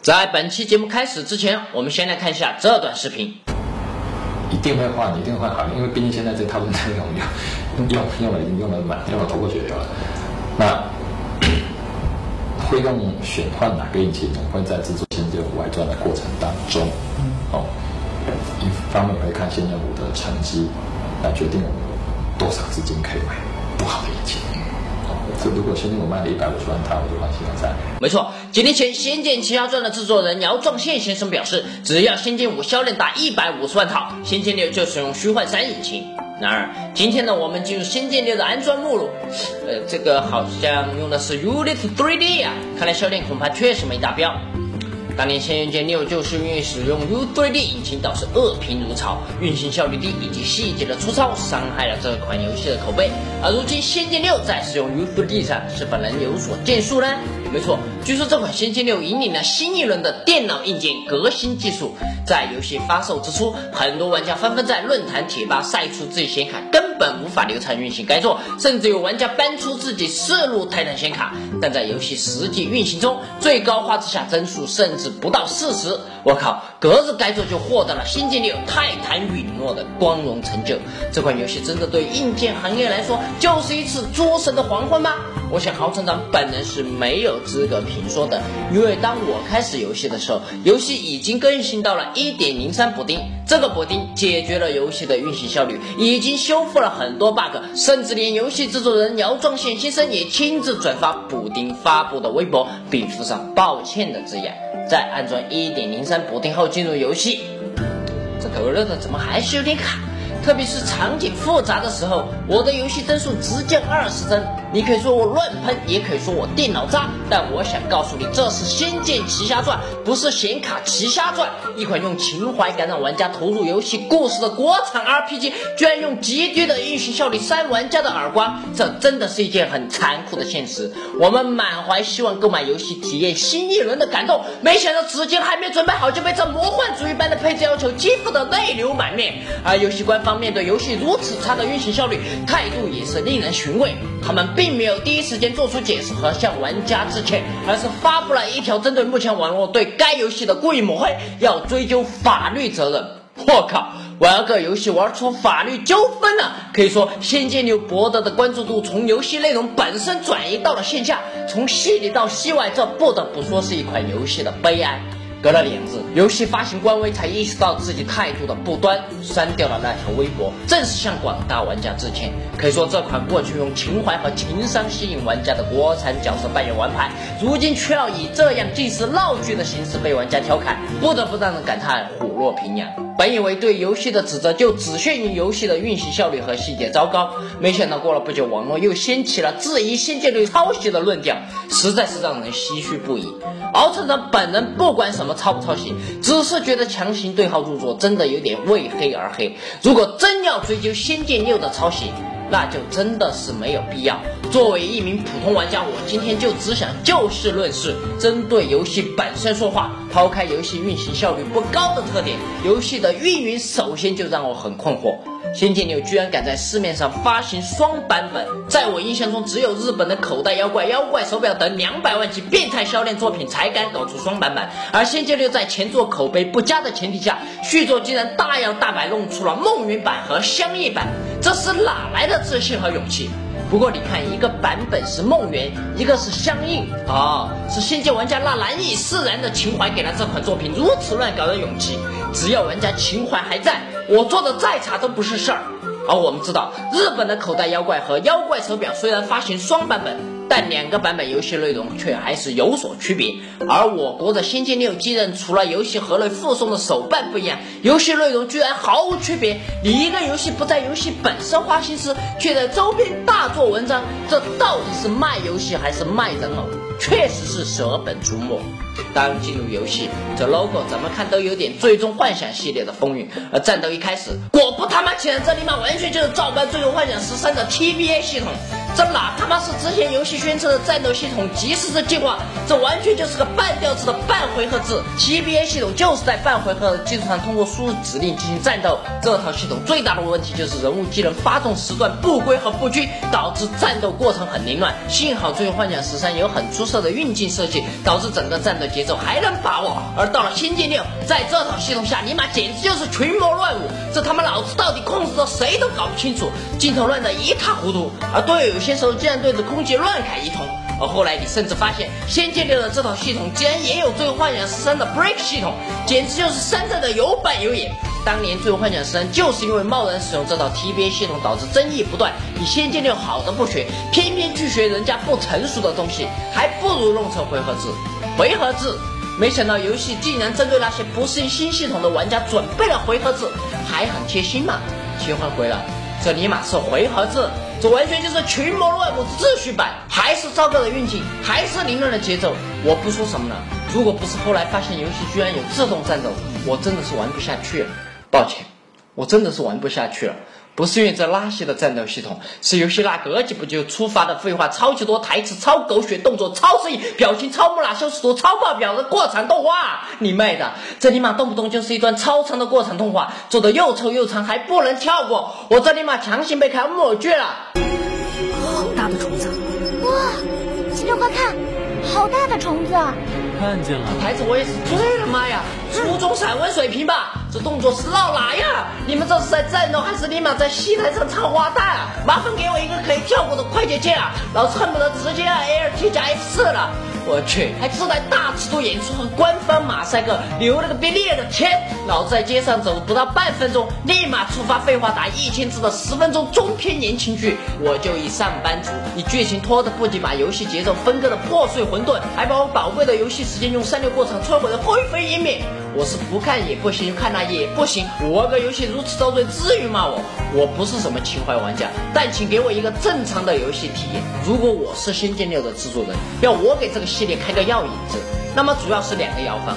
在本期节目开始之前，我们先来看一下这段视频。一定会换，一定会好，因为毕竟现在这套论坛用用用用了已经用了满，用了头破血流了。那会用选换哪个引擎，总会在制作《仙剑五外传》的过程当中，哦，一方面会看《仙剑五》的成绩，来决定我们多少资金可以买不好的引擎。这如果《仙剑五》卖了一百五十万套，我就放心了。在没错，几年前《仙剑奇侠传》的制作人姚壮宪先生表示，只要《仙剑五》销量达一百五十万套，《仙剑六》就使用虚幻三引擎。然而，今天呢，我们进入《仙剑六》的安装目录，呃，这个好像用的是 Unity 3D 啊，看来销量恐怕确实没达标。当年《仙剑六》就是因为使用 U3D 引擎导致恶评如潮，运行效率低以及细节的粗糙，伤害了这款游戏的口碑。而如今《仙剑六》在使用 U3D 上是否能有所建树呢？没错，据说这款《仙剑六》引领了新一轮的电脑硬件革新技术。在游戏发售之初，很多玩家纷纷在论坛贴吧晒出自己显卡根本无法流畅运行该作，甚至有玩家搬出自己四路泰坦显卡，但在游戏实际运行中，最高画质下帧数甚至不到四十。我靠，隔日该作就获得了《星际六》泰坦陨落的光荣成就。这款游戏真的对硬件行业来说，就是一次诸神的黄昏吗？我想，豪成长本人是没有资格评说的，因为当我开始游戏的时候，游戏已经更新到了一点零三补丁。这个补丁解决了游戏的运行效率，已经修复了很多 bug，甚至连游戏制作人姚壮宪先生也亲自转发补丁发布的微博，并附上抱歉的字样。在安装1.03补丁后进入游戏，这狗日的怎么还是有点卡？特别是场景复杂的时候，我的游戏帧数直降二十帧。你可以说我乱喷，也可以说我电脑渣，但我想告诉你，这是《仙剑奇侠传》，不是显卡《奇侠传》。一款用情怀感染玩家投入游戏故事的国产 RPG，居然用极低的运行效率扇玩家的耳光，这真的是一件很残酷的现实。我们满怀希望购买游戏，体验新一轮的感动，没想到资金还没准备好，就被这魔幻主义般的配置要求激怒的泪流满面。而游戏官方。面对游戏如此差的运行效率，态度也是令人寻味。他们并没有第一时间做出解释和向玩家致歉，而是发布了一条针对目前网络对该游戏的故意抹黑，要追究法律责任。我靠，玩个游戏玩出法律纠纷了！可以说，《仙剑六》博得的关注度从游戏内容本身转移到了线下，从戏里到戏外，这不得不说是一款游戏的悲哀。隔了两日，游戏发行官微才意识到自己态度的不端，删掉了那条微博，正式向广大玩家致歉。可以说，这款过去用情怀和情商吸引玩家的国产角色扮演玩牌，如今却要以这样近似闹剧的形式被玩家调侃，不得不让人感叹虎落平阳。本以为对游戏的指责就只限于游戏的运行效率和细节糟糕，没想到过了不久，网络又掀起了质疑《仙剑六》抄袭的论调，实在是让人唏嘘不已。敖厂长本人不管什么抄不抄袭，只是觉得强行对号入座真的有点为黑而黑。如果真要追究《仙剑六》的抄袭，那就真的是没有必要。作为一名普通玩家，我今天就只想就事论事，针对游戏本身说话。抛开游戏运行效率不高的特点，游戏的运营首先就让我很困惑。《仙剑六》居然敢在市面上发行双版本，在我印象中，只有日本的口袋妖怪、妖怪手表等两百万级变态销量作品才敢搞出双版本。而《仙剑六》在前作口碑不佳的前提下，续作竟然大摇大摆弄出了梦云版和香叶版，这是哪来的自信和勇气？不过你看，一个版本是梦圆，一个是香印，哦，是仙剑玩家那难以释然的情怀给了这款作品如此乱搞的勇气。只要玩家情怀还在。我做的再差都不是事儿，而我们知道，日本的口袋妖怪和妖怪手表虽然发行双版本，但两个版本游戏内容却还是有所区别。而我国的《仙剑六》继任除了游戏盒内附送的手办不一样，游戏内容居然毫无区别。你一个游戏不在游戏本身花心思，却在周边大做文章，这到底是卖游戏还是卖人偶？确实是舍本逐末。当进入游戏，这 logo 怎么看都有点最终幻想系列的风韵。而战斗一开始，果不他妈其然，这尼玛完全就是照搬最终幻想十三的 TBA 系统。这哪他妈是之前游戏宣称的战斗系统即时制计划？这完全就是个半吊子的半回合制。TBA 系统就是在半回合的基础上通过输入指令进行战斗。这套系统最大的问题就是人物技能发动时段不规和不均，导致战斗过程很凌乱。幸好《最后幻想十三》有很出色的运镜设计，导致整个战斗节奏还能把握。而到了《仙剑六》，在这套系统下，尼玛简直就是群魔乱舞。这他妈老子到底控制着谁都搞不清楚，镜头乱得一塌糊涂，而队友些时候竟然对着空气乱砍一通。而后来你甚至发现，《先建立》的这套系统竟然也有《最后幻想十三》的 Break 系统，简直就是山寨的有板有眼。当年《最后幻想十三》就是因为贸然使用这套 TBA 系统，导致争议不断。你《先建立》好的不学，偏偏去学人家不成熟的东西，还不如弄成回合制。回合制，没想到游戏竟然针对那些不适应新系统的玩家准备了回合制，还很贴心嘛！切换回了，这尼玛是回合制。这完全就是群魔乱舞秩序版，还是糟糕的运气，还是凌乱的节奏。我不说什么了，如果不是后来发现游戏居然有自动战斗，我真的是玩不下去了。抱歉，我真的是玩不下去了。不是因为这垃圾的战斗系统，是游戏那个几步就触发的废话超级多，台词超狗血，动作超生硬，表情超木讷，修饰图超爆表的过场动画，你妹的！这尼玛动不动就是一段超长的过场动画，做的又臭又长，还不能跳过，我这尼玛强行被看默剧了。好大的虫子！哇，秦六快看，好大的虫子！看见了，台词我也是醉了，妈呀，初中散文水平吧？这动作是闹哪样？你们这是在战斗还是立马在戏台上唱花旦？麻烦给我一个可以跳舞的快捷键啊！老子恨不得直接按 LT 加 F 四了。我去，还自带大尺度演出和官方马赛克，牛了个逼！我的天，老子在街上走不到半分钟，立马触发废话打一千字的十分钟中篇言情剧。我就一上班族，你剧情拖的不仅把游戏节奏分割的破碎混沌，还把我宝贵的游戏时间用三六过场摧毁的灰飞烟灭。我是不看也不行，看了也不行。我玩个游戏如此遭罪，至于吗？我我不是什么情怀玩家，但请给我一个正常的游戏体验。如果我是《仙剑六》的制作人，要我给这个系列开个药引子，那么主要是两个药方，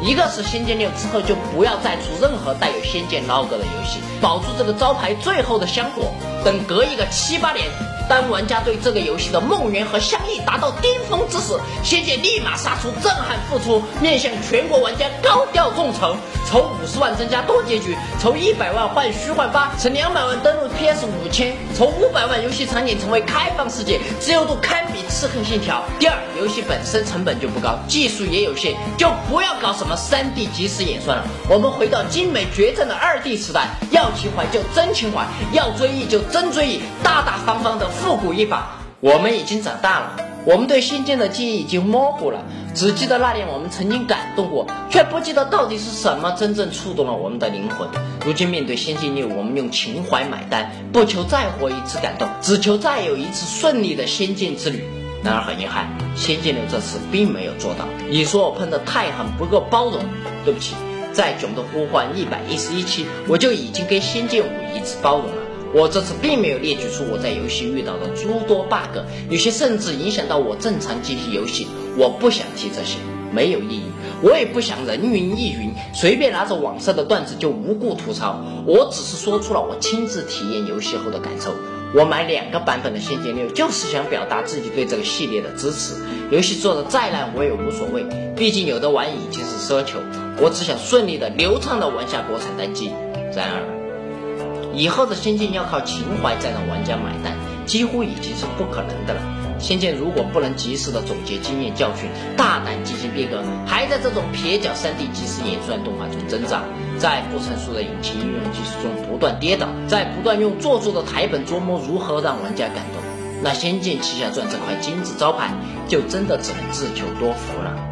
一个是《仙剑六》之后就不要再出任何带有仙剑 logo 的游戏，保住这个招牌最后的香火。等隔一个七八年。当玩家对这个游戏的梦圆和香意达到巅峰之时，仙剑立马杀出震撼复出，面向全国玩家高调众筹，筹五十万增加多结局，筹一百万换虚幻八，筹两百万登录 PS 五千，筹五百万游戏场景成为开放世界，自由度堪比刺客信条。第二，游戏本身成本就不高，技术也有限，就不要搞什么三 D 即时演算了。我们回到精美绝战的二 D 时代，要情怀就真情怀，要追忆就真追忆，大大方方的。复古一把，我们已经长大了，我们对仙剑的记忆已经模糊了，只记得那年我们曾经感动过，却不记得到底是什么真正触动了我们的灵魂。如今面对仙剑六，我们用情怀买单，不求再活一次感动，只求再有一次顺利的仙剑之旅。然而很遗憾，仙剑六这次并没有做到。你说我喷的太狠，不够包容，对不起，在囧的呼唤一百一十一期，我就已经给仙剑五一次包容了。我这次并没有列举出我在游戏遇到的诸多 bug，有些甚至影响到我正常进行游戏。我不想提这些，没有意义。我也不想人云亦云，随便拿着网上的段子就无故吐槽。我只是说出了我亲自体验游戏后的感受。我买两个版本的《仙剑六》，就是想表达自己对这个系列的支持。游戏做的再烂我也无所谓，毕竟有的玩已经是奢求。我只想顺利的、流畅的玩下国产单机。然而。以后的仙剑要靠情怀再让玩家买单，几乎已经是不可能的了。仙剑如果不能及时的总结经验教训，大胆进行变革，还在这种撇脚 3D 即时演算动画中挣扎，在不成熟的引擎应用技术中不断跌倒，在不断用做作的台本琢磨如何让玩家感动，那仙剑奇侠传这块金字招牌就真的只能自求多福了。